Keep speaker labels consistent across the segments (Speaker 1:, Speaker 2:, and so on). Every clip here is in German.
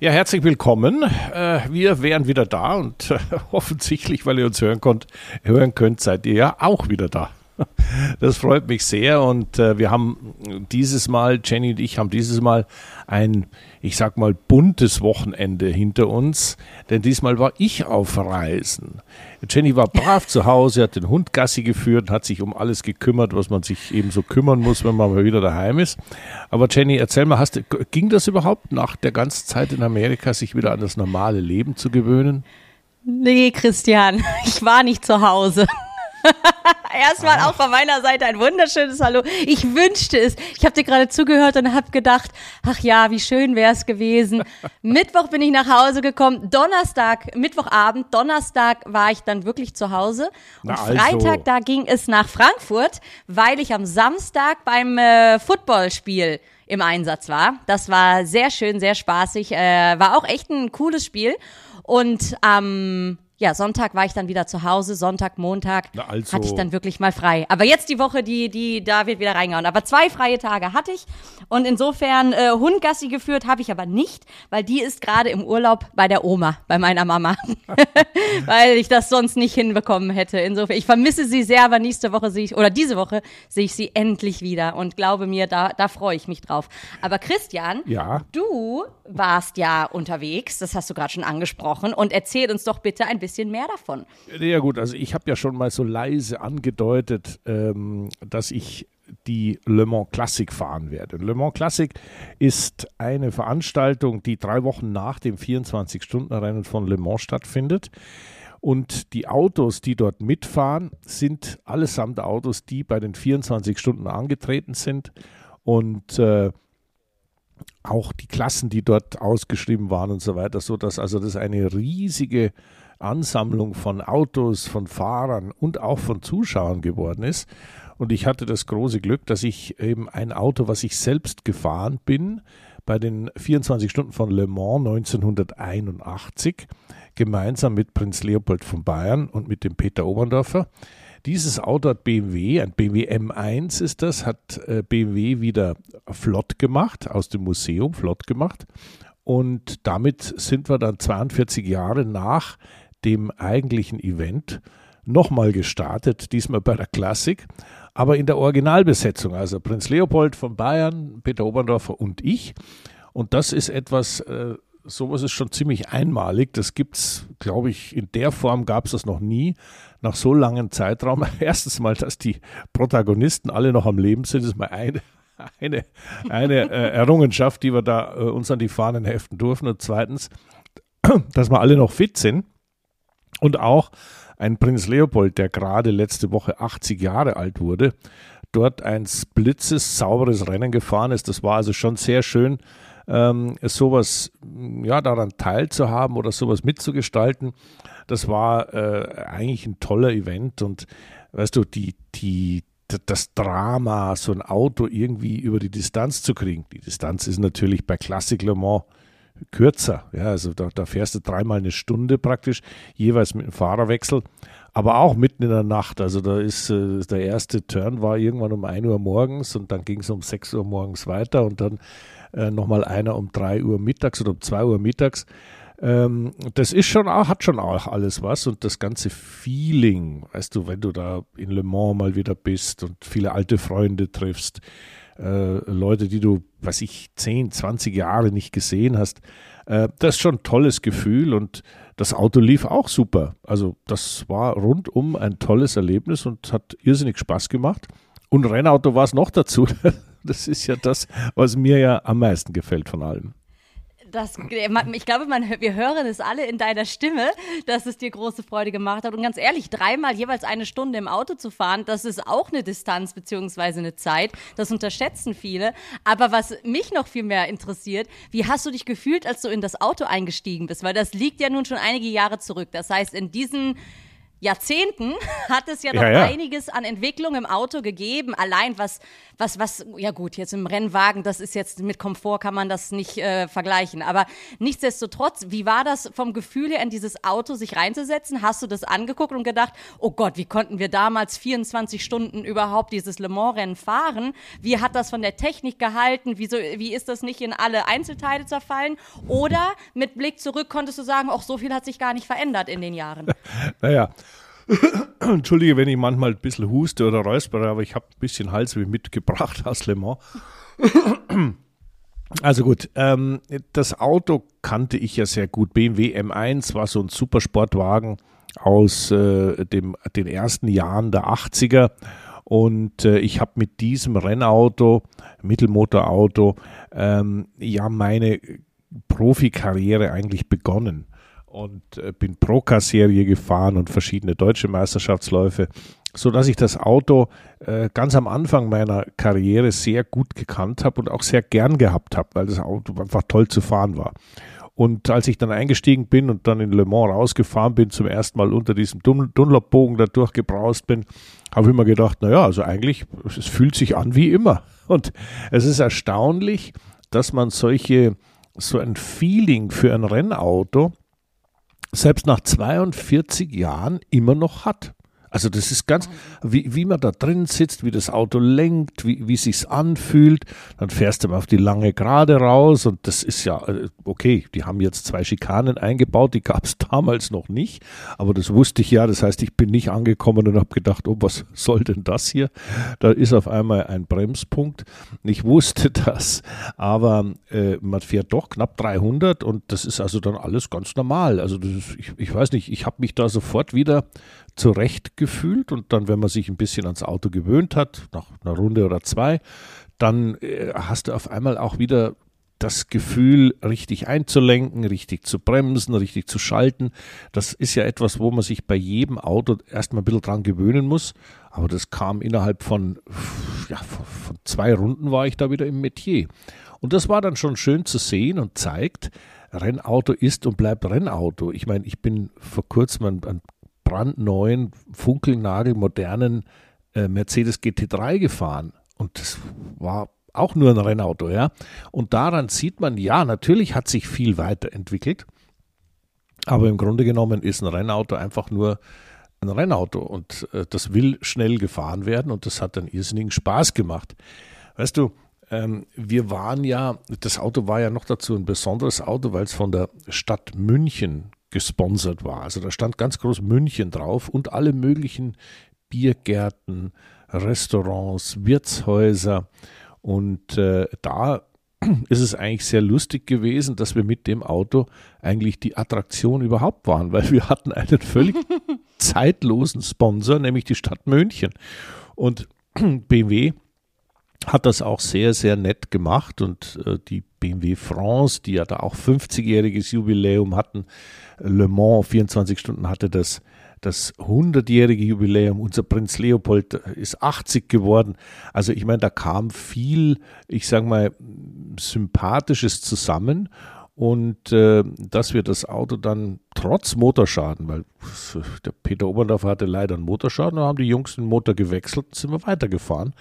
Speaker 1: Ja, herzlich willkommen. Äh, wir wären wieder da und äh, offensichtlich, weil ihr uns hören könnt, hören könnt, seid ihr ja auch wieder da. Das freut mich sehr und äh, wir haben dieses Mal, Jenny und ich haben dieses Mal ein, ich sag mal, buntes Wochenende hinter uns, denn diesmal war ich auf Reisen. Jenny war brav zu Hause, hat den Hund Gassi geführt, hat sich um alles gekümmert, was man sich eben so kümmern muss, wenn man mal wieder daheim ist. Aber Jenny, erzähl mal, hast, ging das überhaupt nach der ganzen Zeit in Amerika, sich wieder an das normale Leben zu gewöhnen?
Speaker 2: Nee, Christian, ich war nicht zu Hause. Erstmal auch von meiner Seite ein wunderschönes Hallo. Ich wünschte es. Ich habe dir gerade zugehört und habe gedacht, ach ja, wie schön wäre es gewesen. Mittwoch bin ich nach Hause gekommen. Donnerstag, Mittwochabend, Donnerstag war ich dann wirklich zu Hause. Und also. Freitag, da ging es nach Frankfurt, weil ich am Samstag beim äh, Footballspiel im Einsatz war. Das war sehr schön, sehr spaßig. Äh, war auch echt ein cooles Spiel. Und am ähm, ja, Sonntag war ich dann wieder zu Hause, Sonntag, Montag also. hatte ich dann wirklich mal frei. Aber jetzt die Woche, die, die, da wird wieder reingehauen. Aber zwei freie Tage hatte ich und insofern äh, Hundgassi geführt habe ich aber nicht, weil die ist gerade im Urlaub bei der Oma, bei meiner Mama, weil ich das sonst nicht hinbekommen hätte. Insofern, ich vermisse sie sehr, aber nächste Woche sehe ich, oder diese Woche sehe ich sie endlich wieder und glaube mir, da, da freue ich mich drauf. Aber Christian,
Speaker 1: ja?
Speaker 2: du warst ja unterwegs, das hast du gerade schon angesprochen und erzähl uns doch bitte ein bisschen bisschen mehr davon.
Speaker 1: Ja gut, also ich habe ja schon mal so leise angedeutet, ähm, dass ich die Le Mans Classic fahren werde. Le Mans Classic ist eine Veranstaltung, die drei Wochen nach dem 24-Stunden-Rennen von Le Mans stattfindet. Und die Autos, die dort mitfahren, sind allesamt Autos, die bei den 24 Stunden angetreten sind. Und äh, auch die Klassen, die dort ausgeschrieben waren und so weiter, so dass also das eine riesige Ansammlung von Autos, von Fahrern und auch von Zuschauern geworden ist. Und ich hatte das große Glück, dass ich eben ein Auto, was ich selbst gefahren bin, bei den 24 Stunden von Le Mans 1981, gemeinsam mit Prinz Leopold von Bayern und mit dem Peter Oberndorfer. Dieses Auto hat BMW, ein BMW M1 ist das, hat äh, BMW wieder flott gemacht, aus dem Museum flott gemacht. Und damit sind wir dann 42 Jahre nach dem eigentlichen Event nochmal gestartet, diesmal bei der Klassik, aber in der Originalbesetzung, also Prinz Leopold von Bayern, Peter Oberndorfer und ich. Und das ist etwas, äh, sowas ist schon ziemlich einmalig. Das gibt es, glaube ich, in der Form gab es das noch nie, nach so langem Zeitraum. Erstens mal, dass die Protagonisten alle noch am Leben sind, ist mal eine, eine, eine äh, Errungenschaft, die wir da äh, uns an die Fahnen heften durften. Und zweitens, dass wir alle noch fit sind. Und auch ein Prinz Leopold, der gerade letzte Woche 80 Jahre alt wurde, dort ein splitzes, sauberes Rennen gefahren ist. Das war also schon sehr schön, ähm, sowas ja, daran teilzuhaben oder sowas mitzugestalten. Das war äh, eigentlich ein toller Event und weißt du, die, die, das Drama, so ein Auto irgendwie über die Distanz zu kriegen. Die Distanz ist natürlich bei Classic Le Mans kürzer. Ja, also da, da fährst du dreimal eine Stunde praktisch, jeweils mit dem Fahrerwechsel, aber auch mitten in der Nacht. Also da ist äh, der erste Turn war irgendwann um 1 Uhr morgens und dann ging es um 6 Uhr morgens weiter und dann äh, nochmal einer um 3 Uhr mittags oder um 2 Uhr mittags. Ähm, das ist schon auch, hat schon auch alles was und das ganze Feeling, weißt du, wenn du da in Le Mans mal wieder bist und viele alte Freunde triffst, äh, Leute, die du, was ich, 10, 20 Jahre nicht gesehen hast. Äh, das ist schon ein tolles Gefühl und das Auto lief auch super. Also das war rundum ein tolles Erlebnis und hat irrsinnig Spaß gemacht. Und Rennauto war es noch dazu. Das ist ja das, was mir ja am meisten gefällt von allem.
Speaker 2: Das, ich glaube, man, wir hören es alle in deiner Stimme, dass es dir große Freude gemacht hat. Und ganz ehrlich, dreimal jeweils eine Stunde im Auto zu fahren, das ist auch eine Distanz beziehungsweise eine Zeit. Das unterschätzen viele. Aber was mich noch viel mehr interessiert, wie hast du dich gefühlt, als du in das Auto eingestiegen bist? Weil das liegt ja nun schon einige Jahre zurück. Das heißt, in diesen Jahrzehnten hat es ja noch
Speaker 1: Ja, ja.
Speaker 2: einiges an Entwicklung im Auto gegeben. Allein was, was, was, ja gut, jetzt im Rennwagen, das ist jetzt mit Komfort kann man das nicht äh, vergleichen. Aber nichtsdestotrotz, wie war das vom Gefühl her, in dieses Auto sich reinzusetzen? Hast du das angeguckt und gedacht, oh Gott, wie konnten wir damals 24 Stunden überhaupt dieses Le Mans-Rennen fahren? Wie hat das von der Technik gehalten? Wieso, wie ist das nicht in alle Einzelteile zerfallen? Oder mit Blick zurück konntest du sagen, auch so viel hat sich gar nicht verändert in den Jahren.
Speaker 1: Naja, entschuldige, wenn ich manchmal ein bisschen huste oder räuspere, aber ich habe ein bisschen Halsweh mitgebracht aus Le Mans. Also gut, ähm, das Auto kannte ich ja sehr gut. BMW M1 war so ein Supersportwagen aus äh, dem, den ersten Jahren der 80er. Und äh, ich habe mit diesem Rennauto, Mittelmotorauto, ähm, ja meine Profikarriere eigentlich begonnen und äh, bin Procar-Serie gefahren und verschiedene deutsche Meisterschaftsläufe, so dass ich das Auto äh, ganz am Anfang meiner Karriere sehr gut gekannt habe und auch sehr gern gehabt habe, weil das Auto einfach toll zu fahren war. Und als ich dann eingestiegen bin und dann in Le Mans rausgefahren bin, zum ersten Mal unter diesem Dun Dunlop-Bogen da durchgebraust bin, habe ich mir gedacht, naja, also eigentlich, es fühlt sich an wie immer. Und es ist erstaunlich, dass man solche, so ein Feeling für ein Rennauto selbst nach 42 Jahren immer noch hat. Also das ist ganz, wie, wie man da drin sitzt, wie das Auto lenkt, wie, wie sich's anfühlt. Dann fährst du mal auf die lange Gerade raus und das ist ja, äh, okay, die haben jetzt zwei Schikanen eingebaut, die gab's damals noch nicht, aber das wusste ich ja. Das heißt, ich bin nicht angekommen und habe gedacht, oh, was soll denn das hier? Da ist auf einmal ein Bremspunkt. Ich wusste das, aber äh, man fährt doch knapp 300 und das ist also dann alles ganz normal. Also ist, ich, ich weiß nicht, ich habe mich da sofort wieder zurecht gefühlt und dann, wenn man sich ein bisschen ans Auto gewöhnt hat, nach einer Runde oder zwei, dann äh, hast du auf einmal auch wieder das Gefühl, richtig einzulenken, richtig zu bremsen, richtig zu schalten. Das ist ja etwas, wo man sich bei jedem Auto erstmal ein bisschen dran gewöhnen muss. Aber das kam innerhalb von, ja, von zwei Runden war ich da wieder im Metier. Und das war dann schon schön zu sehen und zeigt, Rennauto ist und bleibt Rennauto. Ich meine, ich bin vor kurzem ein, ein brandneuen, funkelnagelmodernen äh, Mercedes GT3 gefahren. Und das war auch nur ein Rennauto, ja. Und daran sieht man, ja, natürlich hat sich viel weiterentwickelt. Aber im Grunde genommen ist ein Rennauto einfach nur ein Rennauto und äh, das will schnell gefahren werden und das hat einen irrsinnigen Spaß gemacht. Weißt du, ähm, wir waren ja, das Auto war ja noch dazu ein besonderes Auto, weil es von der Stadt München gesponsert war. Also da stand ganz groß München drauf und alle möglichen Biergärten, Restaurants, Wirtshäuser. Und äh, da ist es eigentlich sehr lustig gewesen, dass wir mit dem Auto eigentlich die Attraktion überhaupt waren, weil wir hatten einen völlig zeitlosen Sponsor, nämlich die Stadt München. Und BMW hat das auch sehr, sehr nett gemacht und äh, die BMW France, die ja da auch 50-jähriges Jubiläum hatten, Le Mans 24 Stunden hatte das das 100-jährige Jubiläum. Unser Prinz Leopold ist 80 geworden. Also ich meine, da kam viel, ich sage mal, Sympathisches zusammen. Und äh, dass wir das Auto dann trotz Motorschaden, weil der Peter Oberndorfer hatte leider einen Motorschaden, haben die Jungs den Motor gewechselt und sind wir weitergefahren.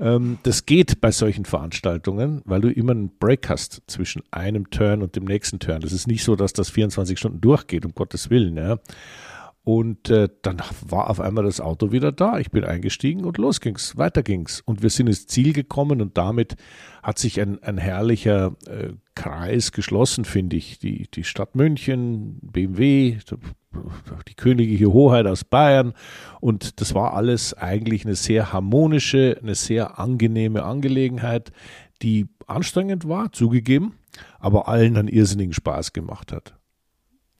Speaker 1: Ähm, das geht bei solchen Veranstaltungen, weil du immer einen Break hast zwischen einem Turn und dem nächsten Turn. Das ist nicht so, dass das 24 Stunden durchgeht, um Gottes Willen. Ja. Und äh, dann war auf einmal das Auto wieder da. Ich bin eingestiegen und los ging's, weiter ging's. Und wir sind ins Ziel gekommen und damit hat sich ein, ein herrlicher äh, Kreis geschlossen, finde ich. Die, die Stadt München, BMW, die königliche Hoheit aus Bayern. Und das war alles eigentlich eine sehr harmonische, eine sehr angenehme Angelegenheit, die anstrengend war, zugegeben, aber allen einen irrsinnigen Spaß gemacht hat.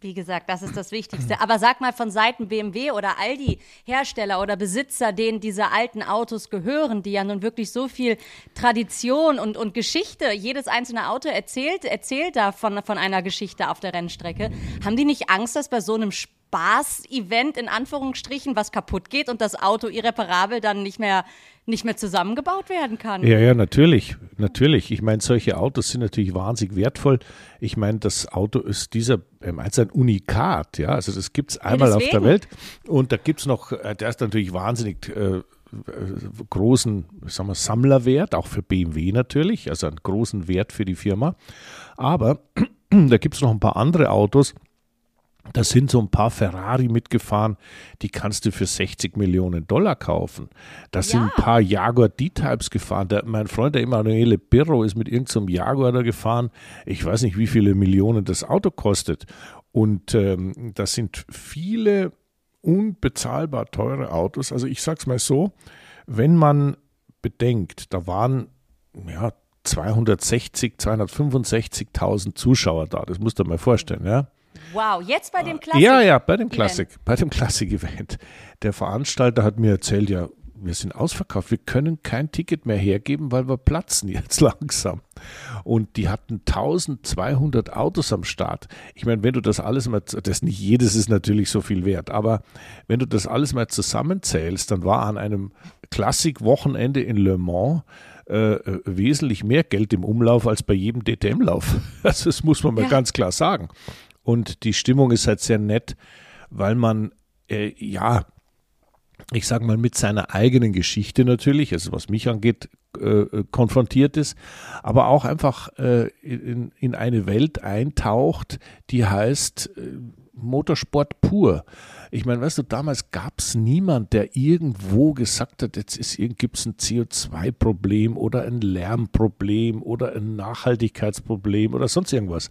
Speaker 2: Wie gesagt, das ist das Wichtigste. Aber sag mal von Seiten BMW oder all die Hersteller oder Besitzer, denen diese alten Autos gehören, die ja nun wirklich so viel Tradition und, und Geschichte, jedes einzelne Auto erzählt, erzählt da von, von einer Geschichte auf der Rennstrecke. Haben die nicht Angst, dass bei so einem Spaß-Event in Anführungsstrichen was kaputt geht und das Auto irreparabel dann nicht mehr, nicht mehr zusammengebaut werden kann.
Speaker 1: Ja, ja, natürlich, natürlich. Ich meine, solche Autos sind natürlich wahnsinnig wertvoll. Ich meine, das Auto ist dieser, ähm, als ein Unikat, ja, also das gibt es einmal ja, auf der Welt und da gibt es noch, äh, der ist natürlich wahnsinnig äh, großen sagen wir, Sammlerwert, auch für BMW natürlich, also einen großen Wert für die Firma. Aber da gibt es noch ein paar andere Autos, da sind so ein paar Ferrari mitgefahren, die kannst du für 60 Millionen Dollar kaufen. Da ja. sind ein paar Jaguar D-Types gefahren. Der, mein Freund, der Emanuele Birro, ist mit irgendeinem so Jaguar da gefahren. Ich weiß nicht, wie viele Millionen das Auto kostet. Und ähm, das sind viele unbezahlbar teure Autos. Also ich sag's mal so, wenn man bedenkt, da waren ja 260, 265.000 Zuschauer da. Das musst du dir mal vorstellen, ja.
Speaker 2: Wow, jetzt bei dem Klassik.
Speaker 1: Ja, ja, bei dem Klassik, bei dem Klassik-Event. Der Veranstalter hat mir erzählt, ja, wir sind ausverkauft, wir können kein Ticket mehr hergeben, weil wir platzen jetzt langsam. Und die hatten 1200 Autos am Start. Ich meine, wenn du das alles mal, das nicht jedes ist natürlich so viel wert, aber wenn du das alles mal zusammenzählst, dann war an einem Klassik-Wochenende in Le Mans äh, wesentlich mehr Geld im Umlauf als bei jedem DTM-Lauf. Also das muss man mal ja. ganz klar sagen. Und die Stimmung ist halt sehr nett, weil man, äh, ja, ich sage mal, mit seiner eigenen Geschichte natürlich, also was mich angeht, äh, äh, konfrontiert ist, aber auch einfach äh, in, in, eine Welt eintaucht, die heißt äh, Motorsport pur. Ich meine, weißt du, damals gab es niemand, der irgendwo gesagt hat, jetzt gibt es ein CO2-Problem oder ein Lärmproblem oder ein Nachhaltigkeitsproblem oder sonst irgendwas.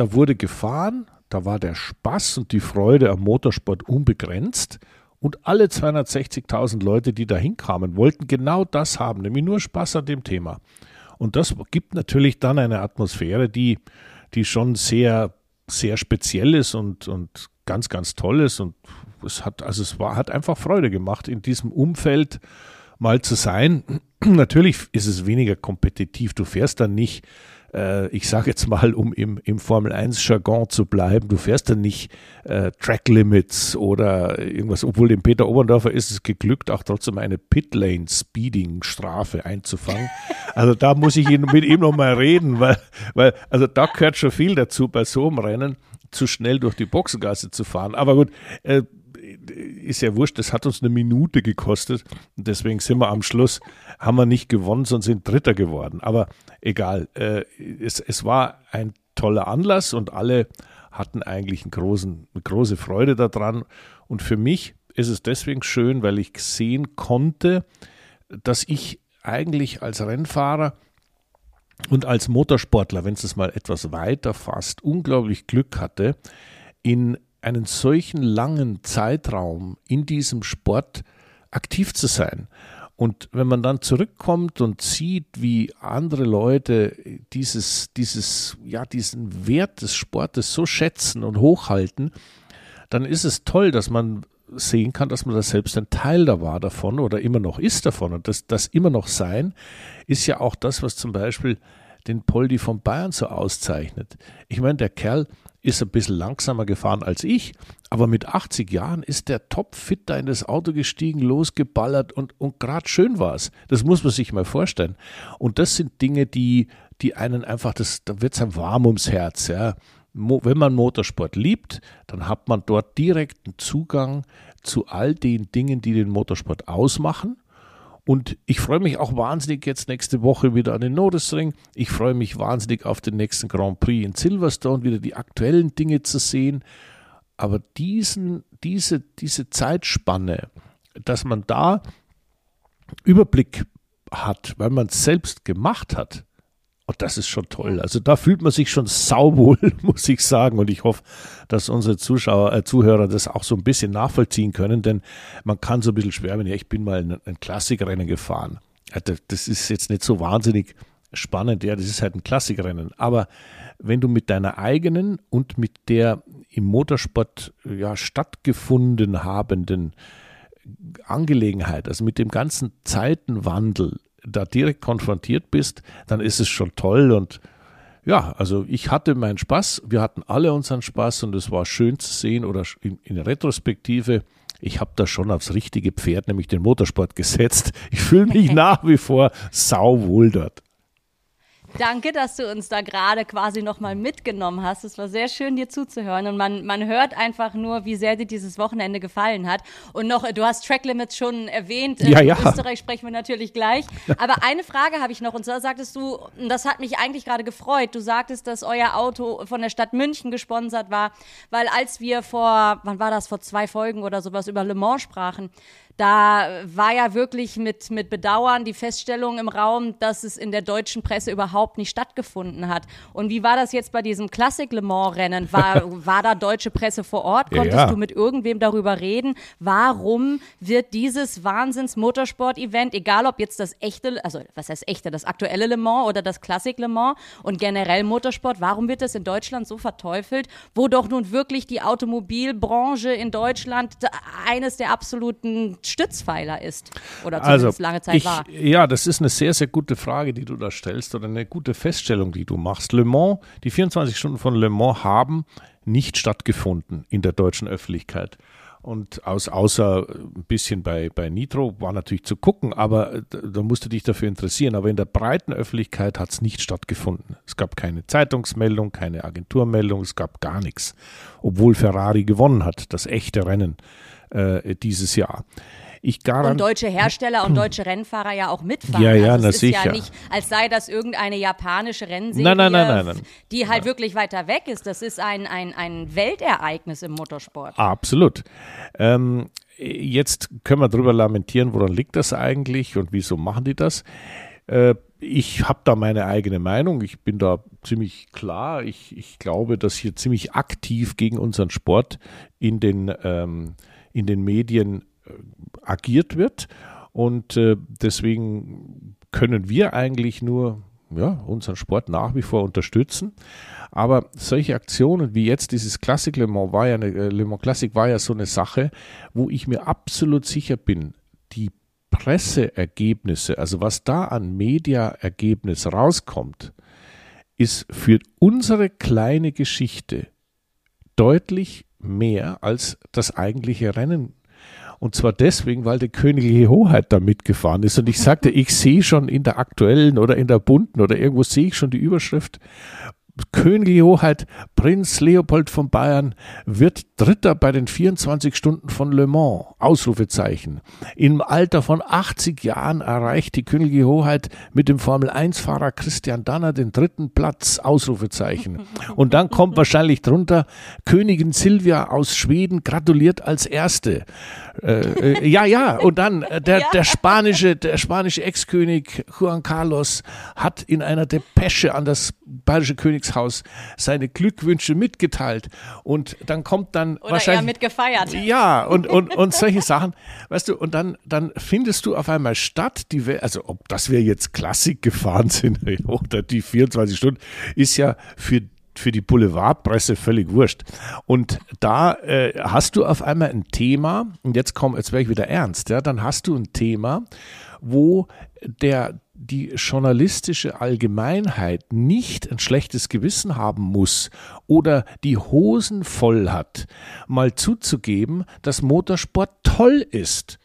Speaker 1: Da wurde gefahren, da war der Spaß und die Freude am Motorsport unbegrenzt. Und alle 260.000 Leute, die da hinkamen, wollten genau das haben, nämlich nur Spaß an dem Thema. Und das gibt natürlich dann eine Atmosphäre, die, die schon sehr, sehr speziell ist und, und ganz, ganz toll ist. Und es hat, also es war, hat einfach Freude gemacht, in diesem Umfeld mal zu sein. Natürlich ist es weniger kompetitiv. Du fährst dann nicht äh, ich sage jetzt mal, um im, im Formel 1-Jargon zu bleiben, du fährst dann nicht äh, Track Limits oder irgendwas, obwohl dem Peter Oberndorfer ist es geglückt, auch trotzdem eine Pitlane-Speeding-Strafe einzufangen. Also da muss ich ihn, mit ihm nochmal reden, weil, weil, also da gehört schon viel dazu, bei so einem Rennen zu schnell durch die Boxengasse zu fahren. Aber gut, äh, ist ja wurscht, das hat uns eine Minute gekostet. Und deswegen sind wir am Schluss, haben wir nicht gewonnen, sondern sind Dritter geworden. Aber egal, äh, es, es war ein toller Anlass und alle hatten eigentlich einen großen, eine große Freude daran. Und für mich ist es deswegen schön, weil ich sehen konnte, dass ich eigentlich als Rennfahrer und als Motorsportler, wenn es mal etwas weiter fasst, unglaublich Glück hatte, in einen solchen langen Zeitraum in diesem Sport aktiv zu sein. Und wenn man dann zurückkommt und sieht, wie andere Leute dieses, dieses, ja, diesen Wert des Sportes so schätzen und hochhalten, dann ist es toll, dass man sehen kann, dass man da selbst ein Teil da war davon oder immer noch ist davon. Und das, das immer noch sein, ist ja auch das, was zum Beispiel den Poldi von Bayern so auszeichnet. Ich meine, der Kerl ist ein bisschen langsamer gefahren als ich, aber mit 80 Jahren ist der topfit da in das Auto gestiegen, losgeballert und, und gerade schön war es. Das muss man sich mal vorstellen. Und das sind Dinge, die, die einen einfach, das, da wird es einem warm ums Herz. Ja. Wenn man Motorsport liebt, dann hat man dort direkten Zugang zu all den Dingen, die den Motorsport ausmachen und ich freue mich auch wahnsinnig jetzt nächste Woche wieder an den Nordesring. Ich freue mich wahnsinnig auf den nächsten Grand Prix in Silverstone, wieder die aktuellen Dinge zu sehen. Aber diesen, diese, diese Zeitspanne, dass man da Überblick hat, weil man es selbst gemacht hat, und das ist schon toll. Also da fühlt man sich schon sauwohl, muss ich sagen. Und ich hoffe, dass unsere Zuschauer, äh, Zuhörer das auch so ein bisschen nachvollziehen können, denn man kann so ein bisschen schwärmen. Ja, ich bin mal ein, ein Klassikrennen gefahren. Das ist jetzt nicht so wahnsinnig spannend. Ja, das ist halt ein Klassikrennen. Aber wenn du mit deiner eigenen und mit der im Motorsport ja, stattgefunden habenden Angelegenheit, also mit dem ganzen Zeitenwandel da direkt konfrontiert bist, dann ist es schon toll und ja, also ich hatte meinen Spaß, wir hatten alle unseren Spaß und es war schön zu sehen oder in, in Retrospektive ich habe da schon aufs richtige Pferd, nämlich den Motorsport gesetzt. Ich fühle mich nach wie vor sauwohl dort.
Speaker 2: Danke, dass du uns da gerade quasi nochmal mitgenommen hast. Es war sehr schön, dir zuzuhören. Und man, man hört einfach nur, wie sehr dir dieses Wochenende gefallen hat. Und noch, du hast Track Limits schon erwähnt.
Speaker 1: Ja, ja.
Speaker 2: Österreich sprechen wir natürlich gleich. Aber eine Frage habe ich noch. Und zwar sagtest du, und das hat mich eigentlich gerade gefreut, du sagtest, dass euer Auto von der Stadt München gesponsert war. Weil als wir vor, wann war das, vor zwei Folgen oder sowas über Le Mans sprachen, da war ja wirklich mit, mit Bedauern die Feststellung im Raum, dass es in der deutschen Presse überhaupt nicht stattgefunden hat. Und wie war das jetzt bei diesem Classic Le Mans Rennen? War, war da deutsche Presse vor Ort? Konntest
Speaker 1: Ja.
Speaker 2: du mit irgendwem darüber reden? Warum wird dieses Wahnsinns Motorsport-Event, egal ob jetzt das echte, also was heißt echte, das aktuelle Le Mans oder das Classic Le Mans und generell Motorsport, warum wird das in Deutschland so verteufelt, wo doch nun wirklich die Automobilbranche in Deutschland eines der absoluten Stützpfeiler ist oder zumindest
Speaker 1: Also,
Speaker 2: lange Zeit
Speaker 1: ich,
Speaker 2: war.
Speaker 1: ja, das ist eine sehr, sehr gute Frage, die du da stellst oder eine gute Feststellung, die du machst. Le Mans, die 24 Stunden von Le Mans haben nicht stattgefunden in der deutschen Öffentlichkeit. Und aus, außer ein bisschen bei, bei Nitro war natürlich zu gucken, aber äh, da musst du dich dafür interessieren. Aber in der breiten Öffentlichkeit hat es nicht stattgefunden. Es gab keine Zeitungsmeldung, keine Agenturmeldung, es gab gar nichts. Obwohl Ferrari gewonnen hat, das echte Rennen äh, dieses Jahr. Ich
Speaker 2: Und deutsche Hersteller und deutsche Rennfahrer ja auch mitfahren.
Speaker 1: Ja, ja,
Speaker 2: also
Speaker 1: na
Speaker 2: es ist ja
Speaker 1: sicher.
Speaker 2: nicht, als sei das irgendeine japanische Rennserie,
Speaker 1: nein, nein, nein.
Speaker 2: die halt wirklich weiter weg ist. Das ist ein, ein, ein Weltereignis im Motorsport.
Speaker 1: Absolut. Ähm, jetzt können wir darüber lamentieren, woran liegt das eigentlich und wieso machen die das? Äh, ich habe da meine eigene Meinung. Ich bin da ziemlich klar. Ich, ich glaube, dass hier ziemlich aktiv gegen unseren Sport in den, ähm, in den Medien äh, agiert wird. Und äh, deswegen können wir eigentlich nur ja, unseren Sport nach wie vor unterstützen. Aber solche Aktionen wie jetzt dieses Classic Le Mans war ja eine, äh, Le Mans Classic war ja so eine Sache, wo ich mir absolut sicher bin, die Presseergebnisse, also was da an Mediaergebnis rauskommt, ist für unsere kleine Geschichte deutlich mehr als das eigentliche Rennen. Und zwar deswegen, weil der königliche Hoheit da mitgefahren ist. Und ich sagte, ich sehe schon in der aktuellen oder in der bunten oder irgendwo sehe ich schon die Überschrift. Königliche Hoheit, Prinz Leopold von Bayern wird Dritter bei den 24 Stunden von Le Mans. Ausrufezeichen. Im Alter von 80 Jahren erreicht die Königliche Hoheit mit dem Formel-1-Fahrer Christian Danner den dritten Platz. Ausrufezeichen. Und dann kommt wahrscheinlich drunter, Königin Silvia aus Schweden gratuliert als Erste. Äh, äh, ja, ja, und dann äh, der,
Speaker 2: Ja.
Speaker 1: der spanische, der spanische Ex-König Juan Carlos hat in einer Depesche an das bayerische Königshaus seine Glückwünsche mitgeteilt. Und dann kommt dann
Speaker 2: Oder
Speaker 1: wahrscheinlich
Speaker 2: eher mit gefeiert.
Speaker 1: ja, und, und, und solche Sachen, weißt du, und dann, dann findest du auf einmal statt, die, also ob das wir jetzt Klassik gefahren sind oder die 24 Stunden, ist ja für für die Boulevardpresse völlig wurscht. Und da äh, hast du auf einmal ein Thema, und jetzt komm, jetzt wäre ich wieder ernst, ja, dann hast du ein Thema, wo der die journalistische Allgemeinheit nicht ein schlechtes Gewissen haben muss oder die Hosen voll hat, mal zuzugeben, dass Motorsport toll ist.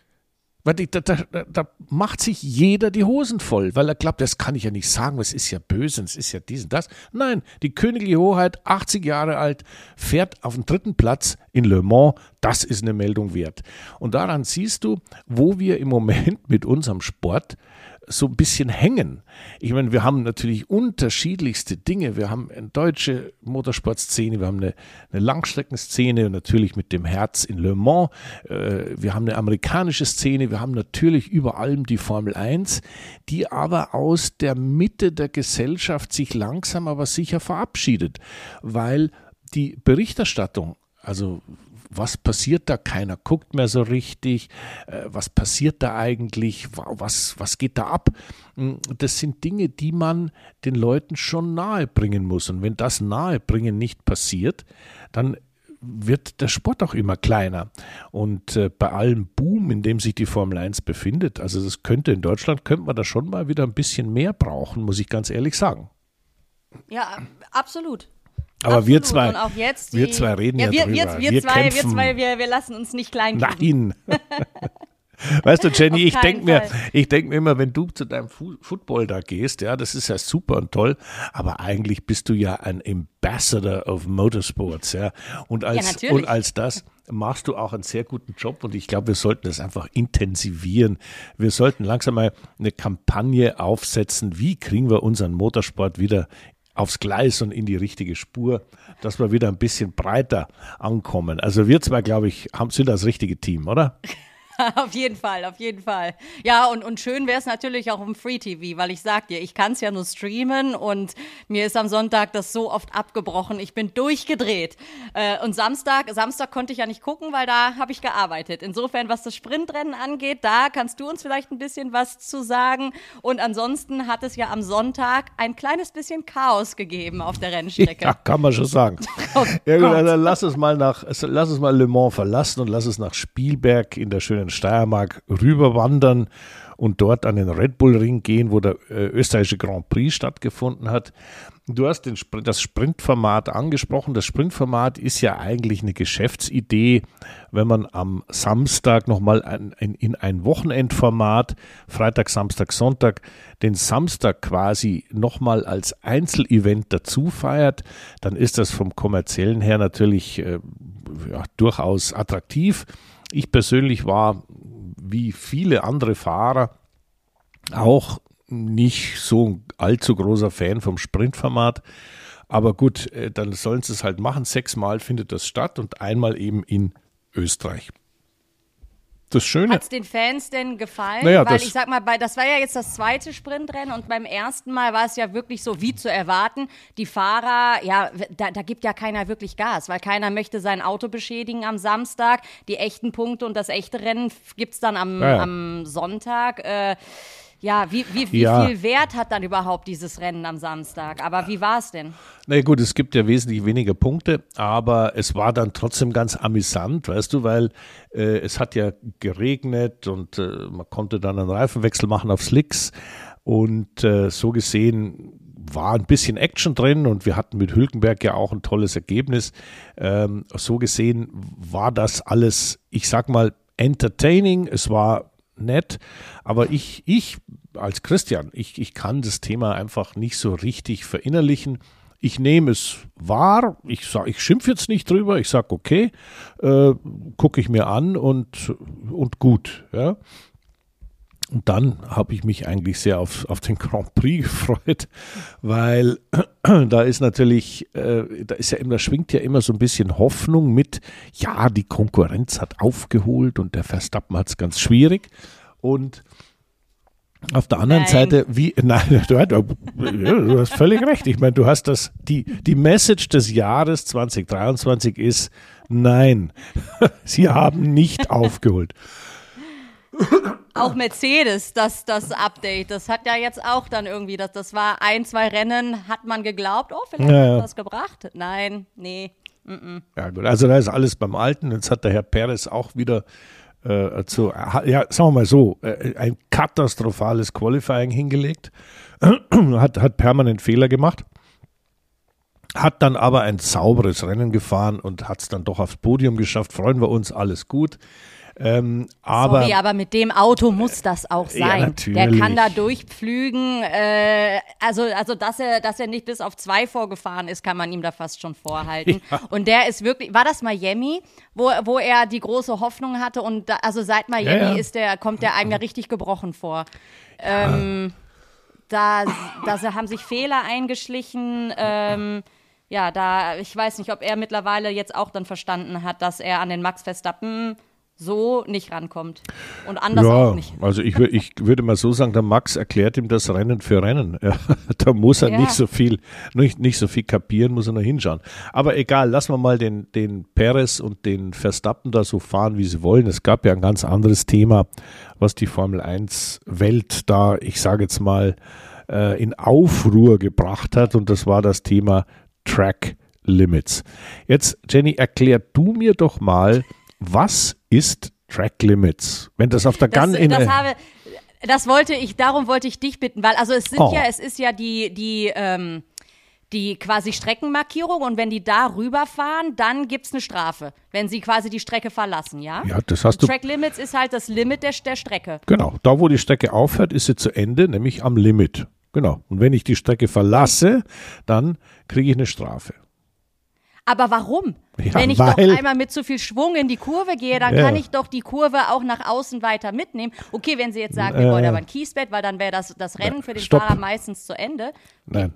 Speaker 1: Weil da, da- da macht sich jeder die Hosen voll, weil er glaubt, das kann ich ja nicht sagen, es ist ja böse, es ist ja dies und das. Nein, die königliche Hoheit, 80 Jahre alt, fährt auf den dritten Platz in Le Mans. Das ist eine Meldung wert. Und daran siehst du, wo wir im Moment mit unserem Sport so ein bisschen hängen. Ich meine, wir haben natürlich unterschiedlichste Dinge. Wir haben eine deutsche Motorsportszene, wir haben eine, eine Langstreckenszene, natürlich mit dem Herz in Le Mans. Äh, wir haben eine amerikanische Szene, wir haben natürlich über allem die Formel 1, die aber aus der Mitte der Gesellschaft sich langsam aber sicher verabschiedet, weil die Berichterstattung, also was passiert da? Keiner guckt mehr so richtig. Äh, was passiert da eigentlich? Wa- Was, was geht da ab? Mm, Das sind Dinge, die man den Leuten schon nahe bringen muss. Und wenn das Nahebringen nicht passiert, dann wird der Sport auch immer kleiner. Und äh, bei allem Boom, in dem sich die Formel 1 befindet, also das könnte in Deutschland, könnte man da schon mal wieder ein bisschen mehr brauchen, muss ich ganz ehrlich sagen.
Speaker 2: Ja, absolut.
Speaker 1: Aber wir zwei,
Speaker 2: Und auch jetzt
Speaker 1: wir
Speaker 2: die-
Speaker 1: zwei reden ja,
Speaker 2: wir,
Speaker 1: drüber.
Speaker 2: Wir, wir,
Speaker 1: wir
Speaker 2: zwei, wir zwei, wir, wir lassen uns nicht klein kriegen.
Speaker 1: Nein. Weißt du, Jenny, ich denke mir, ich denke mir immer, wenn du zu deinem Fu Football da gehst, ja, das ist ja super und toll, aber eigentlich bist du ja ein Ambassador of Motorsports, ja. Und als,
Speaker 2: natürlich.
Speaker 1: und als das machst du auch einen sehr guten Job und ich glaube, wir sollten das einfach intensivieren. Wir sollten langsam mal eine Kampagne aufsetzen, wie kriegen wir unseren Motorsport wieder aufs Gleis und in die richtige Spur, dass wir wieder ein bisschen breiter ankommen. Also wir zwei, glaube ich, haben, sind das richtige Team, oder?
Speaker 2: Auf jeden Fall, auf jeden Fall. Ja, und, und schön wäre es natürlich auch im Free TV, weil ich sag dir, ich kann es ja nur streamen und mir ist am Sonntag das so oft abgebrochen. Ich bin durchgedreht. Äh, und Samstag, Samstag konnte ich ja nicht gucken, weil da habe ich gearbeitet. Insofern, was das Sprintrennen angeht, da kannst du uns vielleicht ein bisschen was zu sagen. Und ansonsten hat es ja am Sonntag ein kleines bisschen Chaos gegeben auf der Rennstrecke.
Speaker 1: Ja, kann man schon sagen.
Speaker 2: Oh
Speaker 1: ja, gut, also lass es mal nach, lass es mal Le Mans verlassen und lass es nach Spielberg in der schönen Steiermark rüberwandern und dort an den Red Bull Ring gehen, wo der äh, österreichische Grand Prix stattgefunden hat. Du hast den, das Sprintformat angesprochen. Das Sprintformat ist ja eigentlich eine Geschäftsidee, wenn man am Samstag nochmal ein, ein, in ein Wochenendformat, Freitag, Samstag, Sonntag, den Samstag quasi nochmal als Einzelevent dazu feiert, dann ist das vom kommerziellen her natürlich äh, ja, durchaus attraktiv. Ich persönlich war, wie viele andere Fahrer, auch nicht so ein allzu großer Fan vom Sprintformat. Aber gut, äh, dann sollen sie es halt machen. Sechsmal findet das statt und einmal eben in Österreich. Das Schöne.
Speaker 2: Hat es den Fans denn gefallen?
Speaker 1: Naja,
Speaker 2: Weil ich sag mal, bei, das war ja jetzt das zweite Sprintrennen und beim ersten Mal war es ja wirklich so wie zu erwarten. Die Fahrer, ja, da, da gibt ja keiner wirklich Gas, weil keiner möchte sein Auto beschädigen am Samstag. Die echten Punkte und das echte Rennen gibt's dann am,
Speaker 1: Ja, ja.
Speaker 2: am Sonntag. Äh, ja, wie, wie, wie
Speaker 1: Ja.
Speaker 2: viel Wert hat dann überhaupt dieses Rennen am Samstag? Aber wie war es denn?
Speaker 1: Na gut, es gibt ja wesentlich weniger Punkte, aber es war dann trotzdem ganz amüsant, weißt du, weil äh, es hat ja geregnet und äh, man konnte dann einen Reifenwechsel machen auf Slicks und äh, so gesehen war ein bisschen Action drin und wir hatten mit Hülkenberg ja auch ein tolles Ergebnis. Ähm, so gesehen war das alles, ich sag mal, entertaining. Es war nett, aber ich, ich als Christian, ich, ich kann das Thema einfach nicht so richtig verinnerlichen. Ich nehme es wahr, ich, sag, ich schimpfe jetzt nicht drüber, ich sage, okay, äh, gucke ich mir an und, und gut. Ja. Und dann habe ich mich eigentlich sehr auf, auf den Grand Prix gefreut, weil da ist natürlich, äh, da ist ja immer, schwingt ja immer so ein bisschen Hoffnung mit, ja, die Konkurrenz hat aufgeholt und der Verstappen hat es ganz schwierig. Und auf der anderen
Speaker 2: Nein.
Speaker 1: Seite, wie, nein, du, du, du hast völlig recht. Ich meine, du hast das, die, die Message des Jahres 2023 ist, nein, sie haben nicht aufgeholt.
Speaker 2: Auch Mercedes, das, das Update, das hat ja jetzt auch dann irgendwie, das, das war ein, zwei Rennen, hat man geglaubt, oh, vielleicht
Speaker 1: Ja,
Speaker 2: hat das gebracht. Nein, nee.
Speaker 1: Ja, gut, also da ist alles beim Alten. Jetzt hat der Herr Perez auch wieder äh, zu, ja, sagen wir mal so, äh, ein katastrophales Qualifying hingelegt. hat, hat permanent Fehler gemacht. Hat dann aber ein sauberes Rennen gefahren und hat es dann doch aufs Podium geschafft. Freuen wir uns, alles gut. Ähm, aber
Speaker 2: Sorry, aber mit dem Auto muss das auch
Speaker 1: Ja,
Speaker 2: sein.
Speaker 1: natürlich.
Speaker 2: Der kann da durchpflügen. Äh, also, also dass er, dass er nicht bis auf zwei vorgefahren ist, kann man ihm da fast schon vorhalten. Und der ist wirklich, war das Miami, wo, wo er die große Hoffnung hatte? Und da, also seit Miami
Speaker 1: Ja, ja.
Speaker 2: ist der, kommt der einem ja richtig gebrochen vor. Ähm, da, da haben sich Fehler eingeschlichen. Ähm, ja, da, ich weiß nicht, ob er mittlerweile jetzt auch dann verstanden hat, dass er an den Max Verstappen so nicht rankommt. Und anders
Speaker 1: ja,
Speaker 2: auch nicht.
Speaker 1: also ich, ich würde mal so sagen, der Max erklärt ihm das Rennen für Rennen. Ja, da muss er
Speaker 2: Ja.
Speaker 1: nicht so viel, nicht, nicht so viel kapieren, muss er noch hinschauen. Aber egal, lassen wir mal den, den Perez und den Verstappen da so fahren, wie sie wollen. Es gab ja ein ganz anderes Thema, was die Formel 1 Welt da, ich sage jetzt mal, äh, in Aufruhr gebracht hat. Und das war das Thema Track Limits. Jetzt, Jenny, erklär du mir doch mal, was ist Track Limits? Wenn das auf der
Speaker 2: Das,
Speaker 1: Gun in
Speaker 2: das habe, das wollte ich, darum wollte ich dich bitten, weil also es sind
Speaker 1: Oh.
Speaker 2: ja, es ist ja die, die, ähm, die quasi Streckenmarkierung und wenn die da rüberfahren, dann gibt es eine Strafe, wenn sie quasi die Strecke verlassen, ja?
Speaker 1: Ja, das hast du.
Speaker 2: Track Limits ist halt das Limit der, der Strecke.
Speaker 1: Genau, da wo die Strecke aufhört, ist sie zu Ende, nämlich am Limit. Genau. Und wenn ich die Strecke verlasse, dann kriege ich eine Strafe.
Speaker 2: Aber warum?
Speaker 1: Ja,
Speaker 2: Wenn ich doch einmal mit zu viel Schwung in die Kurve gehe, dann
Speaker 1: Ja.
Speaker 2: kann ich doch die Kurve auch nach außen weiter mitnehmen. Okay, wenn Sie jetzt sagen, wir
Speaker 1: Äh.
Speaker 2: wollen aber ein Kiesbett, weil dann wäre das, das Rennen für den
Speaker 1: stopp.
Speaker 2: Fahrer meistens zu Ende.
Speaker 1: Nein,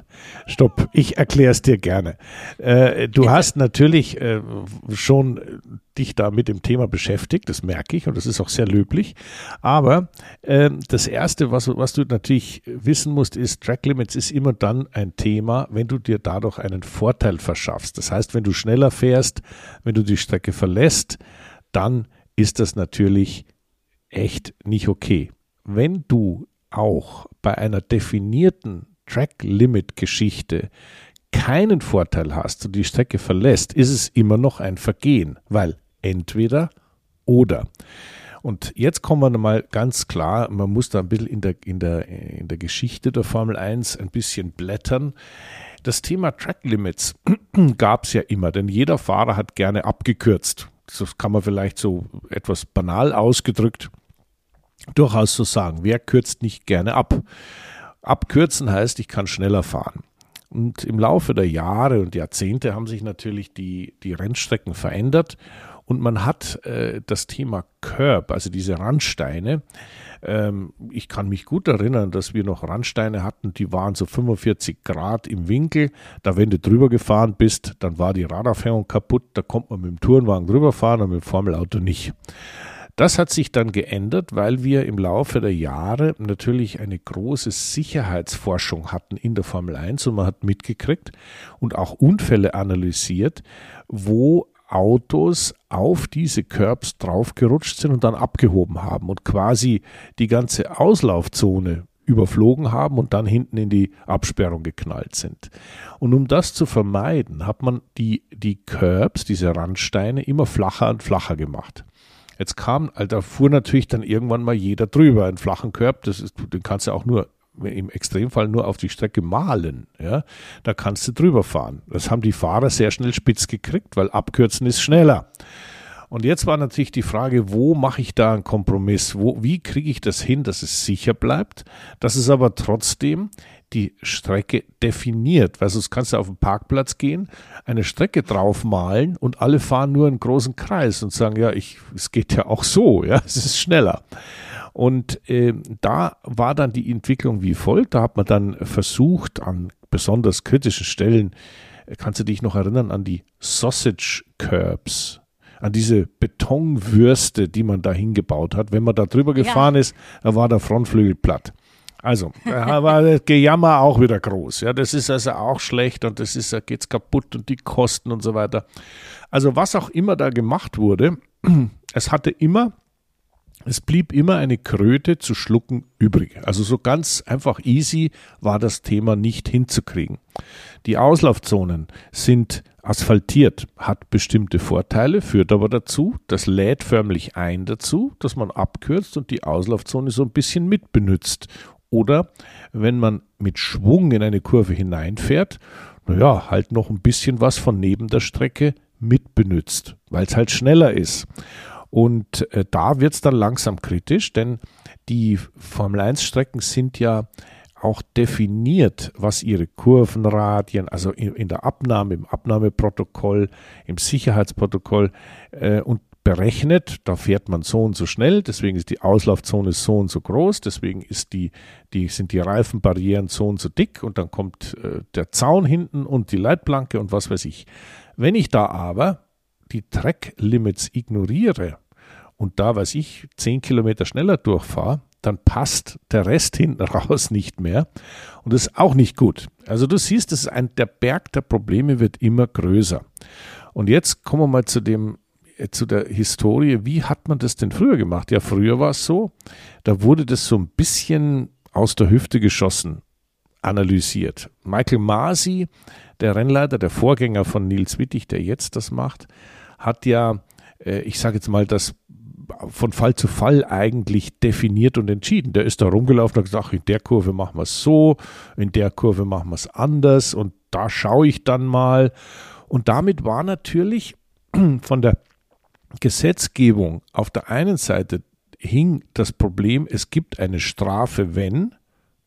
Speaker 1: stopp. Ich erkläre es dir gerne. Äh, du hast natürlich äh, schon dich da mit dem Thema beschäftigt, das merke ich und das ist auch sehr löblich. Aber ähm, das Erste, was, was du natürlich wissen musst, ist, Track Limits ist immer dann ein Thema, wenn du dir dadurch einen Vorteil verschaffst. Das heißt, wenn du schneller fährst, wenn du die Strecke verlässt, dann ist das natürlich echt nicht okay. Wenn du auch bei einer definierten Track-Limit-Geschichte keinen Vorteil hast und die Strecke verlässt, ist es immer noch ein Vergehen, weil entweder oder. Und jetzt kommen wir mal ganz klar, man muss da ein bisschen in der, in der, in der Geschichte der Formel 1 ein bisschen blättern. Das Thema Track Limits gab es ja immer, denn jeder Fahrer hat gerne abgekürzt. Das kann man vielleicht so etwas banal ausgedrückt durchaus so sagen. Wer kürzt nicht gerne ab? Abkürzen heißt, ich kann schneller fahren. Und im Laufe der Jahre und Jahrzehnte haben sich natürlich die, die Rennstrecken verändert und man hat äh, das Thema Curb, also diese Randsteine, ähm, ich kann mich gut erinnern, dass wir noch Randsteine hatten, die waren so 45 Grad im Winkel. Da, wenn du drüber gefahren bist, dann war die Radaufhängung kaputt. Da kommt man mit dem Tourenwagen drüber fahren und mit dem Formelauto nicht. Das hat sich dann geändert, weil wir im Laufe der Jahre natürlich eine große Sicherheitsforschung hatten in der Formel 1 und man hat mitgekriegt und auch Unfälle analysiert, wo Autos auf diese Curbs draufgerutscht sind und dann abgehoben haben und quasi die ganze Auslaufzone überflogen haben und dann hinten in die Absperrung geknallt sind. Und um das zu vermeiden, hat man die, die Curbs, diese Randsteine, immer flacher und flacher gemacht. Jetzt kam, da fuhr natürlich dann irgendwann mal jeder drüber. Einen flachen Curb, das ist, den kannst du auch nur im Extremfall nur auf die Strecke malen. Ja? Da kannst du drüber fahren. Das haben die Fahrer sehr schnell spitz gekriegt, weil abkürzen ist schneller. Und jetzt war natürlich die Frage, wo mache ich da einen Kompromiss? Wo, wie kriege ich das hin, dass es sicher bleibt, dass es aber trotzdem die Strecke definiert, weil sonst kannst du auf den Parkplatz gehen, eine Strecke draufmalen und alle fahren nur einen großen Kreis und sagen, ja, ich, es geht ja auch so, ja, es ist schneller. Und äh, da war dann die Entwicklung wie folgt. Da hat man dann versucht, an besonders kritischen Stellen, äh, kannst du dich noch erinnern an die Sausage Curbs, an diese Betonwürste, die man da hingebaut hat. Wenn man da drüber
Speaker 2: Ja.
Speaker 1: gefahren ist, war der Frontflügel platt. Also, da war das Gejammer auch wieder groß. Ja, das ist also auch schlecht und das ist, da geht's kaputt und die Kosten und so weiter. Also, was auch immer da gemacht wurde, es hatte immer es blieb immer eine Kröte zu schlucken übrig. Also so ganz einfach easy war das Thema nicht hinzukriegen. Die Auslaufzonen sind asphaltiert, hat bestimmte Vorteile, führt aber dazu, das lädt förmlich ein dazu, dass man abkürzt und die Auslaufzone so ein bisschen mitbenutzt. Oder wenn man mit Schwung in eine Kurve hineinfährt, naja, halt noch ein bisschen was von neben der Strecke mitbenutzt, weil es halt schneller ist. Und äh, da wird es dann langsam kritisch, denn die Formel 1-Strecken sind ja auch definiert, was ihre Kurvenradien, also in, in der Abnahme, im Abnahmeprotokoll, im Sicherheitsprotokoll äh, und berechnet, da fährt man so und so schnell, deswegen ist die Auslaufzone so und so groß, deswegen ist die, die, sind die Reifenbarrieren so und so dick und dann kommt äh, der Zaun hinten und die Leitplanke und was weiß ich. Wenn ich da aber die Track-Limits ignoriere und da, weiß ich, 10 Kilometer schneller durchfahre, dann passt der Rest hinten raus nicht mehr. Und das ist auch nicht gut. Also du siehst, das ein, der Berg der Probleme wird immer größer. Und jetzt kommen wir mal zu dem, äh, zu der Historie. Wie hat man das denn früher gemacht? Ja, früher war es so, da wurde das so ein bisschen aus der Hüfte geschossen, analysiert. Michael Masi, der Rennleiter, der Vorgänger von Nils Wittig, der jetzt das macht, hat ja, äh, ich sage jetzt mal, das von Fall zu Fall eigentlich definiert und entschieden. Der ist da rumgelaufen und hat gesagt, in der Kurve machen wir es so, in der Kurve machen wir es anders und da schaue ich dann mal. Und damit war natürlich von der Gesetzgebung auf der einen Seite hing das Problem, es gibt eine Strafe, wenn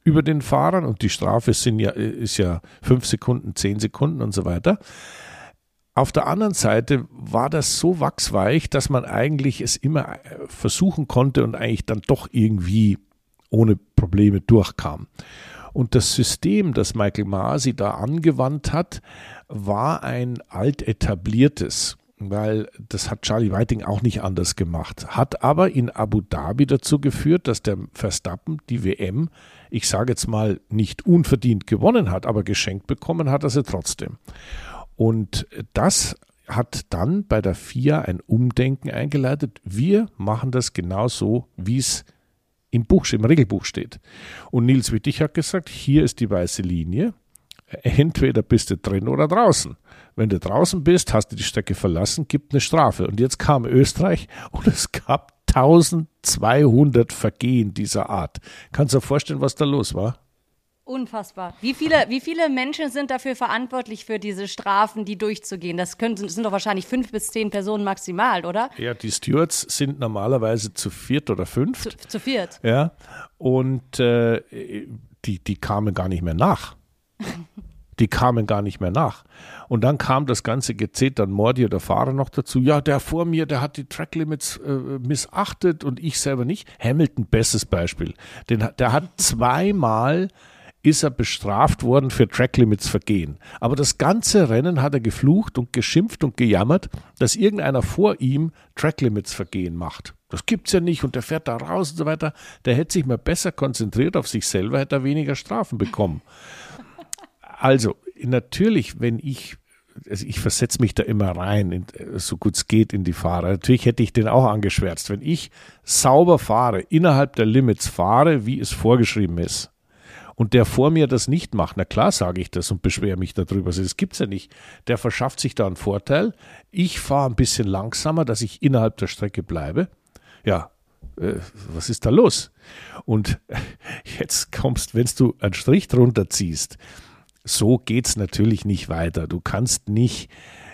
Speaker 1: über den Fahrern und die Strafe sind ja, ist ja fünf Sekunden, zehn Sekunden und so weiter. Auf der anderen Seite war das so wachsweich, dass man eigentlich es immer äh, versuchen konnte und eigentlich dann doch irgendwie ohne Probleme durchkam. Und das System, das Michael Masi da angewandt hat, war ein alt etabliertes weil das hat Charlie Whiting auch nicht anders gemacht. Hat aber in Abu Dhabi dazu geführt, dass der Verstappen die WM, ich sage jetzt mal, nicht unverdient gewonnen hat, aber geschenkt bekommen hat er sie trotzdem. Und das hat dann bei der FIA ein Umdenken eingeleitet. Wir machen das genau so, wie es im Buch, im Regelbuch steht. Und Nils Wittig hat gesagt, hier ist die weiße Linie. Entweder bist du drin oder draußen. Wenn du draußen bist, hast du die Strecke verlassen, gibt eine Strafe. Und jetzt kam Österreich und es gab 1200 Vergehen dieser Art. Kannst du dir vorstellen, was da los war?
Speaker 2: Unfassbar. Wie viele, wie viele Menschen sind dafür verantwortlich für diese Strafen, die durchzugehen? Das, können, das sind doch wahrscheinlich fünf bis zehn Personen maximal, oder?
Speaker 1: Ja, die Stewards sind normalerweise zu viert oder fünft.
Speaker 2: Zu, zu viert.
Speaker 1: Ja. Und äh, die, die kamen gar nicht mehr nach. die kamen gar nicht mehr nach. Und dann kam das ganze Gezeter Mordi, der Fahrer, noch dazu. Ja, der vor mir, der hat die Tracklimits äh, missachtet und ich selber nicht. Hamilton, bestes Beispiel. Den, der hat zweimal ist er bestraft worden für Tracklimits Vergehen. Aber das ganze Rennen hat er geflucht und geschimpft und gejammert, dass irgendeiner vor ihm Tracklimits Vergehen macht. Das gibt's ja nicht und der fährt da raus und so weiter. Der hätte sich mal besser konzentriert auf sich selber, hätte er weniger Strafen bekommen. Also, natürlich, wenn ich also ich versetze mich da immer rein, in, so gut es geht, in die Fahrer. Natürlich hätte ich den auch angeschwärzt. Wenn ich sauber fahre, innerhalb der Limits fahre, wie es vorgeschrieben ist, und der vor mir das nicht macht, na klar sage ich das und beschwere mich darüber. Also das gibt es ja nicht. Der verschafft sich da einen Vorteil. Ich fahre ein bisschen langsamer, dass ich innerhalb der Strecke bleibe. Ja, äh, was ist da los? Und jetzt kommst, wenn du einen Strich drunter ziehst, so geht es natürlich nicht weiter. Du kannst nicht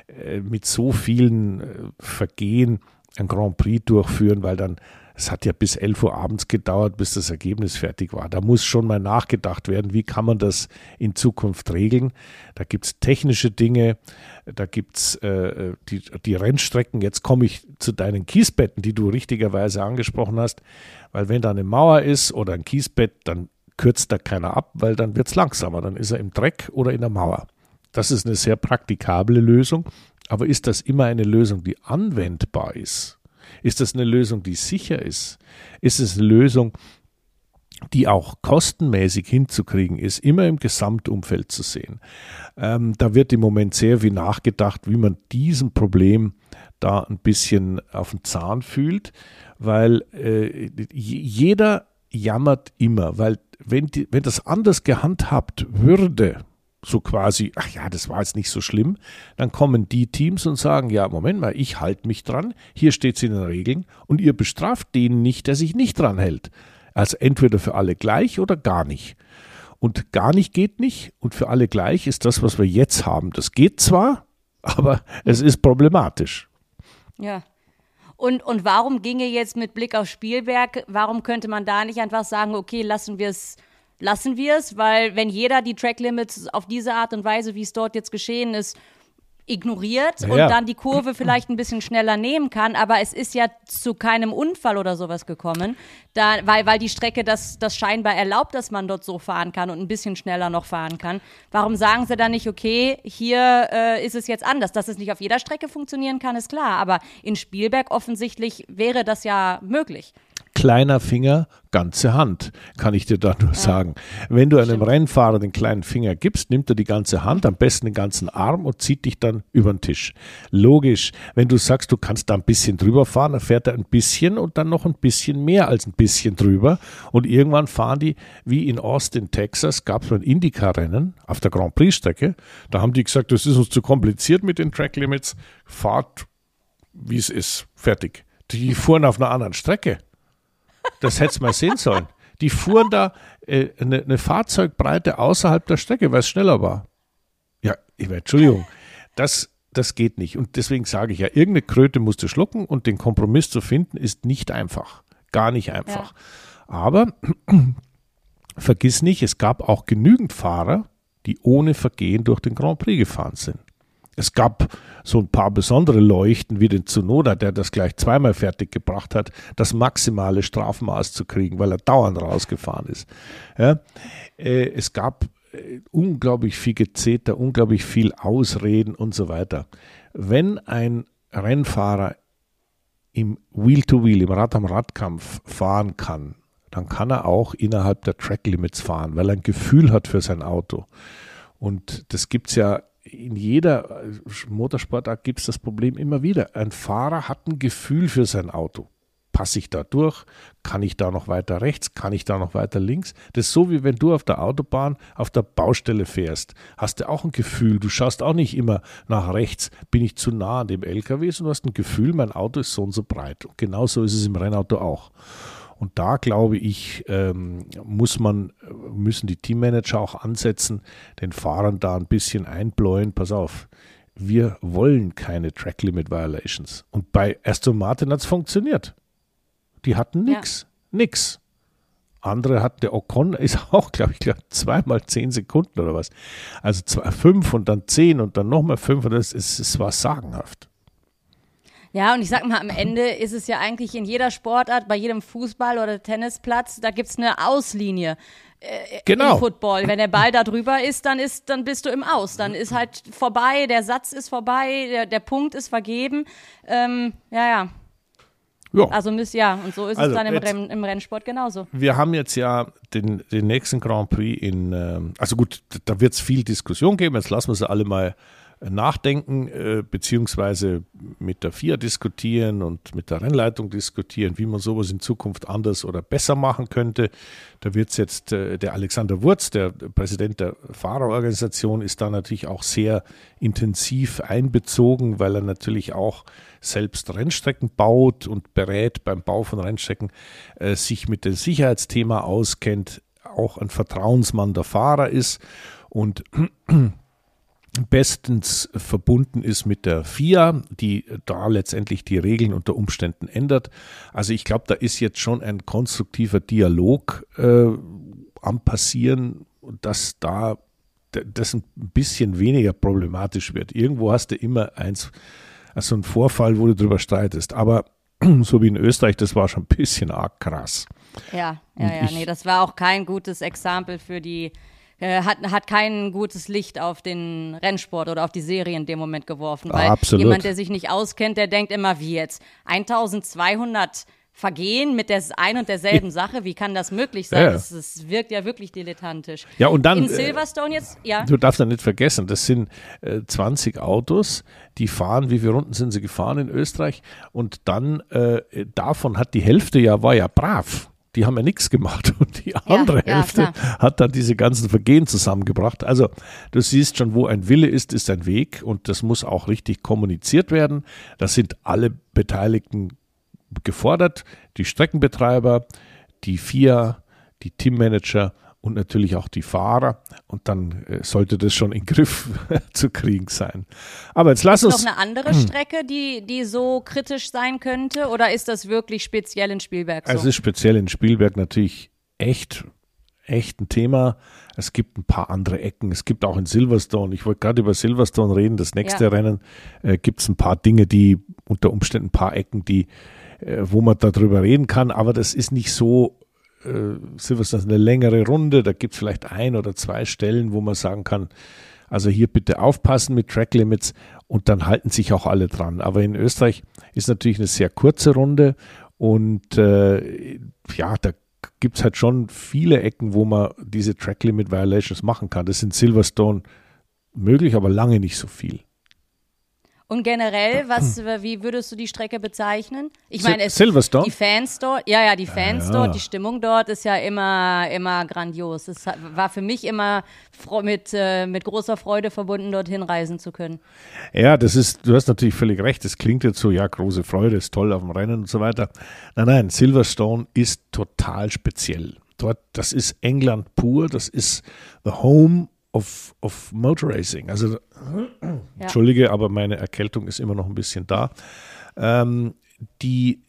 Speaker 1: äh, mit so vielen äh, Vergehen ein Grand Prix durchführen, weil dann, es hat ja bis 11 Uhr abends gedauert, bis das Ergebnis fertig war. Da muss schon mal nachgedacht werden, wie kann man das in Zukunft regeln. Da gibt es technische Dinge, da gibt es äh, die, die Rennstrecken. Jetzt komme ich zu deinen Kiesbetten, die du richtigerweise angesprochen hast, weil wenn da eine Mauer ist oder ein Kiesbett, dann kürzt da keiner ab, weil dann wird es langsamer. Dann ist er im Dreck oder in der Mauer. Das ist eine sehr praktikable Lösung. Aber ist das immer eine Lösung, die anwendbar ist? Ist das eine Lösung, die sicher ist? Ist es eine Lösung, die auch kostenmäßig hinzukriegen ist, immer im Gesamtumfeld zu sehen. Ähm, da wird im Moment sehr viel nachgedacht, wie man diesem Problem da ein bisschen auf den Zahn fühlt, weil äh, jeder jammert immer, weil wenn, die, wenn das anders gehandhabt würde, so quasi, ach ja, das war jetzt nicht so schlimm, dann kommen die Teams und sagen, ja, Moment mal, ich halte mich dran, hier steht es in den Regeln und ihr bestraft den nicht, der sich nicht dran hält. Also entweder für alle gleich oder gar nicht. Und gar nicht geht nicht und für alle gleich ist das, was wir jetzt haben. Das geht zwar, aber es ist problematisch.
Speaker 2: Ja, und, und warum ginge jetzt mit Blick auf Spielberg, warum könnte man da nicht einfach sagen, okay, lassen wir es lassen wir es, weil wenn jeder die Track Limits auf diese Art und Weise, wie es dort jetzt geschehen ist, ignoriert ja. und dann die Kurve vielleicht ein bisschen schneller nehmen kann, aber es ist ja zu keinem Unfall oder sowas gekommen, da, weil, weil die Strecke das, das scheinbar erlaubt, dass man dort so fahren kann und ein bisschen schneller noch fahren kann. Warum sagen sie dann nicht, okay, hier äh, ist es jetzt anders? Dass es nicht auf jeder Strecke funktionieren kann, ist klar, aber in Spielberg offensichtlich wäre das ja möglich
Speaker 1: kleiner Finger, ganze Hand, kann ich dir da nur sagen. Wenn du einem. Rennfahrer den kleinen Finger gibst, nimmt er die ganze Hand, am besten den ganzen Arm und zieht dich dann über den Tisch. Logisch, wenn du sagst, du kannst da ein bisschen drüber fahren, dann fährt er ein bisschen und dann noch ein bisschen mehr als ein bisschen drüber. Und irgendwann fahren die, wie in Austin, Texas, gab es ein Indycar-Rennen auf der Grand Prix-Strecke. Da haben die gesagt, das ist uns zu kompliziert mit den Track Limits. Fahrt, wie es ist. Fertig. Die fuhren auf einer anderen Strecke. Das hätte mal sehen sollen. Die fuhren da äh, eine, eine Fahrzeugbreite außerhalb der Strecke, weil es schneller war. Ja, Entschuldigung, das, das geht nicht. Und deswegen sage ich ja, irgendeine Kröte musst du schlucken und den Kompromiss zu finden ist nicht einfach. Gar nicht einfach. Ja. Aber vergiss nicht, es gab auch genügend Fahrer, die ohne Vergehen durch den Grand Prix gefahren sind. Es gab so ein paar besondere Leuchten wie den Zunoda, der das gleich zweimal fertig gebracht hat, das maximale Strafmaß zu kriegen, weil er dauernd rausgefahren ist. Ja, äh, es gab äh, unglaublich viel Gezeter, unglaublich viel Ausreden und so weiter. Wenn ein Rennfahrer im Wheel-to-Wheel, -Wheel, im Rad-am-Radkampf fahren kann, dann kann er auch innerhalb der Track-Limits fahren, weil er ein Gefühl hat für sein Auto. Und das gibt es ja in jeder Motorsportart gibt es das Problem immer wieder. Ein Fahrer hat ein Gefühl für sein Auto passe ich da durch? Kann ich da noch weiter rechts? Kann ich da noch weiter links? Das ist so, wie wenn du auf der Autobahn auf der Baustelle fährst. Hast du auch ein Gefühl, du schaust auch nicht immer nach rechts, bin ich zu nah an dem LKW, sondern du hast ein Gefühl, mein Auto ist so und so breit. Und genauso ist es im Rennauto auch. Und da glaube ich, ähm, muss man, müssen die Teammanager auch ansetzen, den Fahrern da ein bisschen einbläuen. Pass auf, wir wollen keine Track Limit Violations. Und bei Aston Martin hat es funktioniert. Die hatten nichts. Ja. Nix. Andere hat der Ocon ist auch, glaube ich, glaub, zweimal zehn Sekunden oder was. Also zwei, fünf und dann zehn und dann nochmal fünf und das ist, es war sagenhaft.
Speaker 2: Ja, und ich sag mal, am Ende ist es ja eigentlich in jeder Sportart, bei jedem Fußball- oder Tennisplatz, da gibt es eine Auslinie. Äh,
Speaker 1: genau.
Speaker 2: Im Football. Wenn der Ball da drüber ist, dann ist, dann bist du im Aus. Dann ist halt vorbei, der Satz ist vorbei, der, der Punkt ist vergeben. Ähm, ja, ja. Ja. Also müsst ja, und so ist also es dann im, jetzt, Renn, im, Rennsport genauso.
Speaker 1: Wir haben jetzt ja den, den nächsten Grand Prix in, äh, also gut, da wird es viel Diskussion geben, jetzt lassen wir sie alle mal nachdenken, äh, beziehungsweise mit der FIA diskutieren und mit der Rennleitung diskutieren, wie man sowas in Zukunft anders oder besser machen könnte. Da wird es jetzt, äh, der Alexander Wurz, der Präsident der Fahrerorganisation, ist da natürlich auch sehr intensiv einbezogen, weil er natürlich auch selbst Rennstrecken baut und berät beim Bau von Rennstrecken, äh, sich mit dem Sicherheitsthema auskennt, auch ein Vertrauensmann der Fahrer ist und bestens verbunden ist mit der FIA, die da letztendlich die Regeln unter Umständen ändert. Also ich glaube, da ist jetzt schon ein konstruktiver Dialog äh, am passieren, dass da das ein bisschen weniger problematisch wird. Irgendwo hast du immer eins, also einen Vorfall, wo du drüber streitest. Aber so wie in Österreich, das war schon ein bisschen arg krass.
Speaker 2: Ja, ja, ja, nee, das war auch kein gutes Exempel für die äh, hat, hat kein gutes Licht auf den Rennsport oder auf die Serie in dem Moment geworfen. Weil
Speaker 1: Absolut.
Speaker 2: jemand, der sich nicht auskennt, der denkt immer, wie jetzt? 1200 Vergehen mit der ein und derselben Sache, wie kann das möglich sein? Ja. Das, das, wirkt ja wirklich dilettantisch.
Speaker 1: Ja, und dann.
Speaker 2: In äh, Silverstone jetzt, ja.
Speaker 1: Du darfst ja nicht vergessen, das sind äh, 20 Autos, die fahren, wie viele Runden sind sie gefahren in Österreich? Und dann äh, davon hat die Hälfte ja, war ja brav die haben ja nichts gemacht und die andere ja, Hälfte ja, hat dann diese ganzen Vergehen zusammengebracht. Also du siehst schon, wo ein Wille ist, ist ein Weg und das muss auch richtig kommuniziert werden. Das sind alle Beteiligten gefordert, die Streckenbetreiber, die FIA, die Teammanager und natürlich auch die Fahrer. Und dann äh, sollte das schon in Griff zu kriegen sein. Aber jetzt lass uns.
Speaker 2: Ist noch eine andere hm. Strecke, die, die so kritisch sein könnte? Oder ist das wirklich speziell in Spielberg so?
Speaker 1: Es ist speziell in Spielberg natürlich echt, echt ein Thema. Es gibt ein paar andere Ecken. Es gibt auch in Silverstone, ich wollte gerade über Silverstone reden, das nächste ja. Rennen, äh, gibt es ein paar Dinge, die unter Umständen ein paar Ecken, die, äh, wo man darüber reden kann. Aber das ist nicht so äh, Silverstone eine längere Runde, da gibt es vielleicht ein oder zwei Stellen, wo man sagen kann, also hier bitte aufpassen mit Track Limits und dann halten sich auch alle dran. Aber in Österreich ist natürlich eine sehr kurze Runde und äh, ja, da gibt es halt schon viele Ecken, wo man diese Track Limit Violations machen kann. Das sind Silverstone möglich, aber lange nicht so viel.
Speaker 2: Und generell, was, wie würdest du die Strecke bezeichnen? Ich meine, es,
Speaker 1: Silverstone?
Speaker 2: die Fans dort, ja, ja, die Fans ja, dort, die Stimmung dort ist ja immer, immer grandios. Es war für mich immer mit, äh, mit großer Freude verbunden, dorthin reisen zu können.
Speaker 1: Ja, das ist, du hast natürlich völlig recht. Das klingt jetzt so, ja, große Freude, ist toll auf dem Rennen und so weiter. Nein, nein, Silverstone ist total speziell. Dort, das ist England pur, das ist the home of, of Motor Racing. Also, ja. Entschuldige, aber meine Erkältung ist immer noch ein bisschen da. Ähm, die,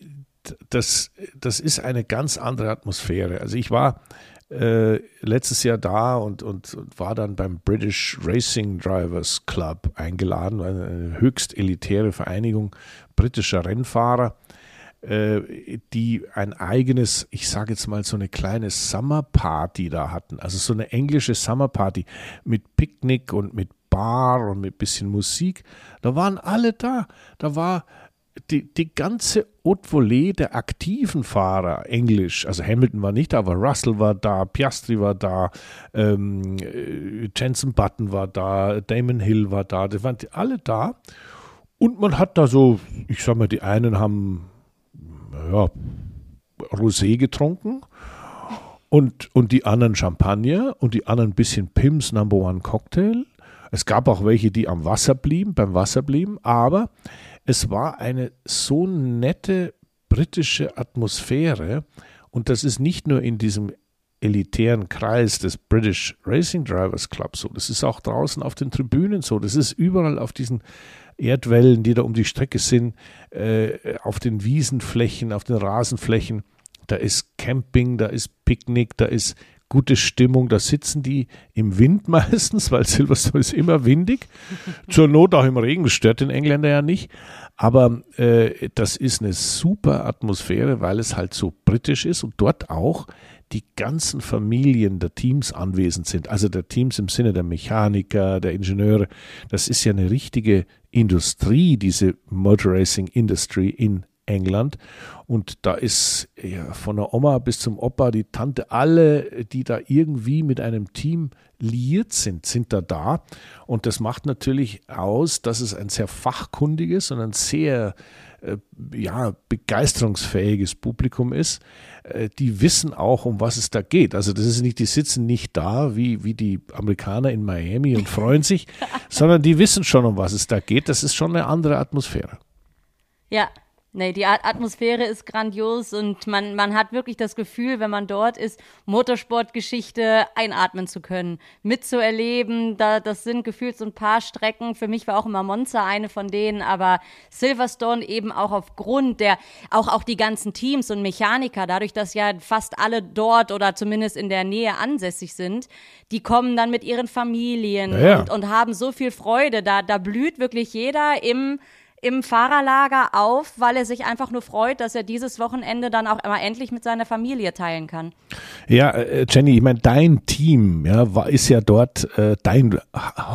Speaker 1: das, das ist eine ganz andere Atmosphäre. Also ich war äh, letztes Jahr da und, und, und, war dann beim British Racing Drivers Club eingeladen, eine höchst elitäre Vereinigung britischer Rennfahrer, die ein eigenes, ich sage jetzt mal so eine kleine Summer Party da hatten. Also so eine englische Summer Party mit Picknick und mit Bar und mit bisschen Musik. Da waren alle da. Da war die, die ganze Haute Volée der aktiven Fahrer Englisch, also Hamilton war nicht da, aber Russell war da, Piastri war da, ähm, äh, Jensen Button war da, Damon Hill war da, die waren alle da. Und man hat da so, ich sag mal, die einen haben ja, Rosé getrunken und, und die anderen Champagner und die anderen ein bisschen Pims Number One Cocktail. Es gab auch welche, die am Wasser blieben, beim Wasser blieben, aber es war eine so nette britische Atmosphäre und das ist nicht nur in diesem elitären Kreis des British Racing Drivers Club so, das ist auch draußen auf den Tribünen so, das ist überall auf diesen Erdwellen, die da um die Strecke sind, äh, auf den Wiesenflächen, auf den Rasenflächen. Da ist Camping, da ist Picknick, da ist gute Stimmung. Da sitzen die im Wind meistens, weil Silverstone ist immer windig. Zur Not auch im Regen, das stört den Engländer ja nicht. Aber äh, das ist eine super Atmosphäre, weil es halt so britisch ist und dort auch die ganzen Familien der Teams anwesend sind. Also der Teams im Sinne der Mechaniker, der Ingenieure. Das ist ja eine richtige Industrie, diese Motor Racing Industry in England. Und da ist ja, von der Oma bis zum Opa, die Tante, alle, die da irgendwie mit einem Team liiert sind, sind da da. Und das macht natürlich aus, dass es ein sehr fachkundiges und ein sehr äh, ja, begeisterungsfähiges Publikum ist. Äh, die wissen auch, um was es da geht. Also das ist nicht, die sitzen nicht da wie, wie die Amerikaner in Miami und freuen sich, sondern die wissen schon, um was es da geht. Das ist schon eine andere Atmosphäre.
Speaker 2: Ja, Nee, die Atmosphäre ist grandios und man, man hat wirklich das Gefühl, wenn man dort ist, Motorsportgeschichte einatmen zu können, mitzuerleben. Da, das sind gefühlt so ein paar Strecken. Für mich war auch immer Monza eine von denen, aber Silverstone eben auch aufgrund der, auch, auch die ganzen Teams und Mechaniker, dadurch, dass ja fast alle dort oder zumindest in der Nähe ansässig sind, die kommen dann mit ihren Familien ja. und, und haben so viel Freude. Da, da blüht wirklich jeder im im Fahrerlager auf, weil er sich einfach nur freut, dass er dieses Wochenende dann auch immer endlich mit seiner Familie teilen kann.
Speaker 1: Ja, äh, Jenny, ich meine, dein Team, ja, ist ja dort, äh, dein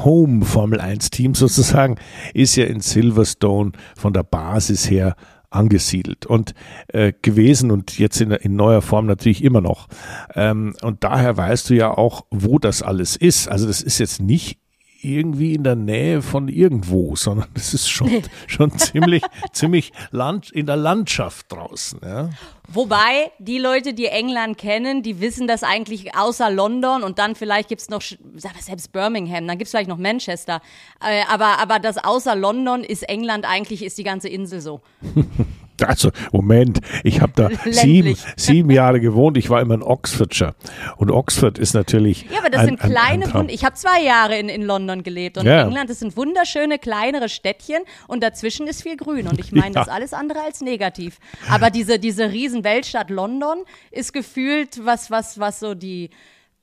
Speaker 1: Home Formel 1 Team sozusagen, ist ja in Silverstone von der Basis her angesiedelt und äh, gewesen und jetzt in, in, neuer Form natürlich immer noch. Ähm, und daher weißt du ja auch, wo das alles ist. Also das ist jetzt nicht irgendwie in der Nähe von irgendwo, sondern es ist schon, schon ziemlich, ziemlich Land, in der Landschaft draußen. Ja.
Speaker 2: Wobei, die Leute, die England kennen, die wissen das eigentlich außer London und dann vielleicht gibt es noch, selbst Birmingham, dann gibt es vielleicht noch Manchester. Äh, aber, aber das außer London ist England eigentlich, ist die ganze Insel so.
Speaker 1: Also, Moment, ich habe da sieben, sieben Jahre gewohnt. Ich war immer in Oxfordshire. Und Oxford ist natürlich.
Speaker 2: Ja, aber das ein, sind kleine, ein, ein ich habe zwei Jahre in, in London gelebt. Und ja. England, das sind wunderschöne, kleinere Städtchen. Und dazwischen ist viel Grün. Und ich meine, ja. das ist alles andere als negativ. Aber diese, diese riesen Weltstadt London ist gefühlt was, was, was so die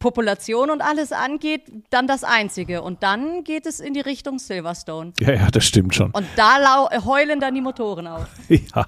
Speaker 2: Population und alles angeht, dann das Einzige. Und dann geht es in die Richtung Silverstone.
Speaker 1: Ja, ja, das stimmt schon.
Speaker 2: Und da heulen dann die Motoren auf.
Speaker 1: Ja.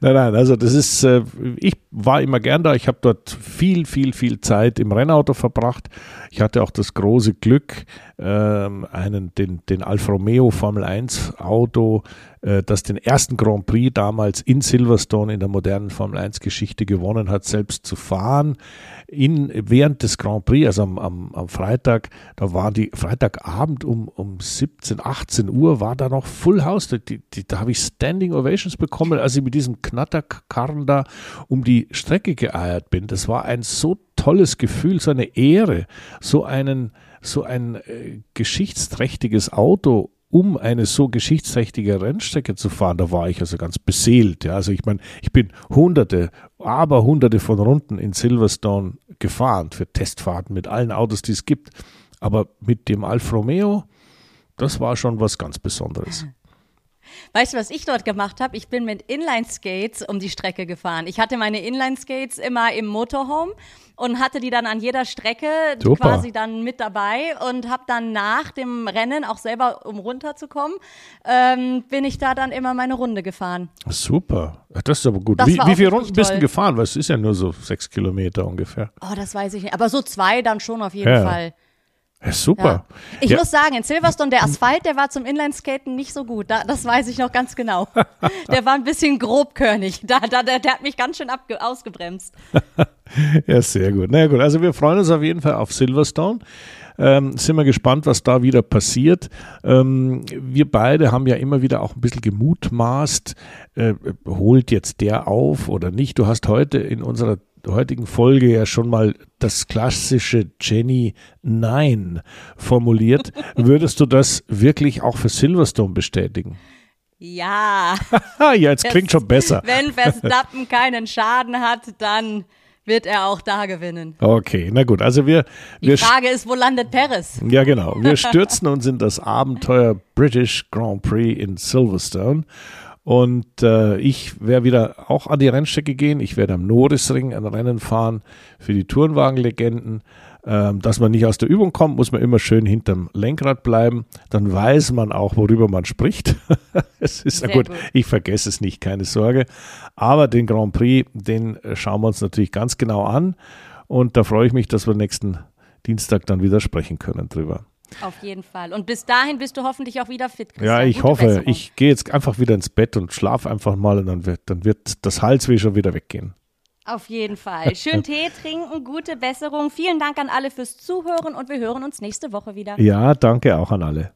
Speaker 1: Nein, nein, also das ist, äh, ich war immer gern da. Ich habe dort viel, viel, viel Zeit im Rennauto verbracht. Ich hatte auch das große Glück, ähm, einen, den, den Alfa Romeo Formel 1 Auto, das den ersten Grand Prix damals in Silverstone in der modernen Formel 1 Geschichte gewonnen hat, selbst zu fahren. In, während des Grand Prix, also am, am, am Freitag, da war die Freitagabend um, um 17, 18 Uhr, war da noch Full House. Die, die, da habe ich Standing Ovations bekommen, als ich mit diesem Knatterkarren da um die Strecke geeiert bin. Das war ein so tolles Gefühl, so eine Ehre, so einen, so ein äh, geschichtsträchtiges Auto um eine so geschichtsträchtige Rennstrecke zu fahren, da war ich also ganz beseelt. Ja. Also ich meine, ich bin hunderte, aber hunderte von Runden in Silverstone gefahren für Testfahrten mit allen Autos, die es gibt. aber mit dem Alfa Romeo, das war schon was ganz Besonderes.
Speaker 2: Weißt du, was ich dort gemacht habe? Ich bin mit Inline-Skates um die Strecke gefahren. Ich hatte meine Inline-Skates immer im Motorhome und hatte die dann an jeder Strecke
Speaker 1: Super.
Speaker 2: quasi dann mit dabei und habe dann nach dem Rennen auch selber, um runterzukommen, ähm, bin ich da dann immer meine Runde gefahren.
Speaker 1: Super, das ist aber gut.
Speaker 2: Das
Speaker 1: Wie, wie viele Runden bist du gefahren? Weil es ist ja nur so sechs Kilometer ungefähr.
Speaker 2: Oh, das weiß ich nicht. Aber so zwei dann schon auf jeden
Speaker 1: Ja.
Speaker 2: Fall.
Speaker 1: Ja, super.
Speaker 2: Ja. Ich
Speaker 1: Ja.
Speaker 2: muss sagen, in Silverstone, der Asphalt, der war zum Inlineskaten nicht so gut. Da, das weiß ich noch ganz genau. Der war ein bisschen grobkörnig. Da, da, der, der hat mich ganz schön abge ausgebremst.
Speaker 1: Ja, sehr gut. Na ja, gut, also wir freuen uns auf jeden Fall auf Silverstone. Ähm, sind wir gespannt, was da wieder passiert. Ähm, wir beide haben ja immer wieder auch ein bisschen gemutmaßt, äh, holt jetzt der auf oder nicht. Du hast heute in unserer heutigen Folge ja schon mal das klassische Jenny Nein formuliert. Würdest du das wirklich auch für Silverstone bestätigen?
Speaker 2: Ja,
Speaker 1: ja, jetzt klingt schon besser.
Speaker 2: wenn Verstappen keinen Schaden hat, dann wird er auch da gewinnen.
Speaker 1: Okay, na gut. Also wir,
Speaker 2: Die
Speaker 1: wir
Speaker 2: Frage ist, wo landet Perez?
Speaker 1: Ja, genau. Wir stürzen uns in das Abenteuer British Grand Prix in Silverstone. Und äh, ich werde wieder auch an die Rennstrecke gehen. Ich werde am Norrisring ein Rennen fahren für die Tourenwagenlegenden. Ähm, dass man nicht aus der Übung kommt, muss man immer schön hinterm Lenkrad bleiben. Dann weiß man auch, worüber man spricht. es ist ja
Speaker 2: Sehr
Speaker 1: gut.
Speaker 2: gut.
Speaker 1: Ich vergesse es nicht, keine Sorge. Aber den Grand Prix, den äh, schauen wir uns natürlich ganz genau an. Und da freue ich mich, dass wir nächsten Dienstag dann wieder sprechen können drüber.
Speaker 2: Auf jeden Fall. Und bis dahin bist du hoffentlich auch wieder fit. Christian.
Speaker 1: Ja, ich
Speaker 2: Gute
Speaker 1: hoffe,
Speaker 2: Besserung.
Speaker 1: ich gehe jetzt einfach wieder ins Bett und schlafe einfach mal und dann wird, dann wird das Halsweh schon wieder weggehen.
Speaker 2: Auf jeden Fall. Schön Tee trinken, gute Besserung. Vielen Dank an alle fürs Zuhören und wir hören uns nächste Woche wieder.
Speaker 1: Ja, danke auch an alle.